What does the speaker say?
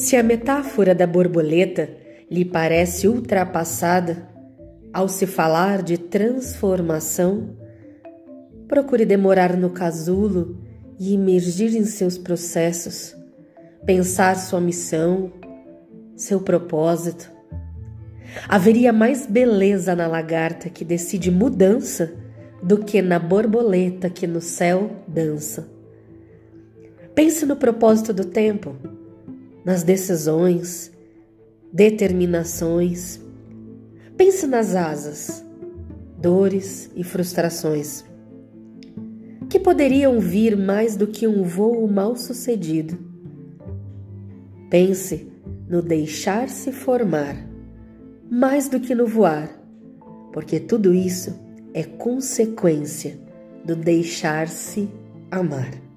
Se a metáfora da borboleta lhe parece ultrapassada ao se falar de transformação, procure demorar no casulo e imergir em seus processos, pensar sua missão, seu propósito. Haveria mais beleza na lagarta que decide mudança do que na borboleta que no céu dança. Pense no propósito do tempo nas decisões, determinações. Pense nas asas, dores e frustrações, que poderiam vir mais do que um voo mal sucedido. Pense no deixar-se formar, mais do que no voar, porque tudo isso é consequência do deixar-se amar.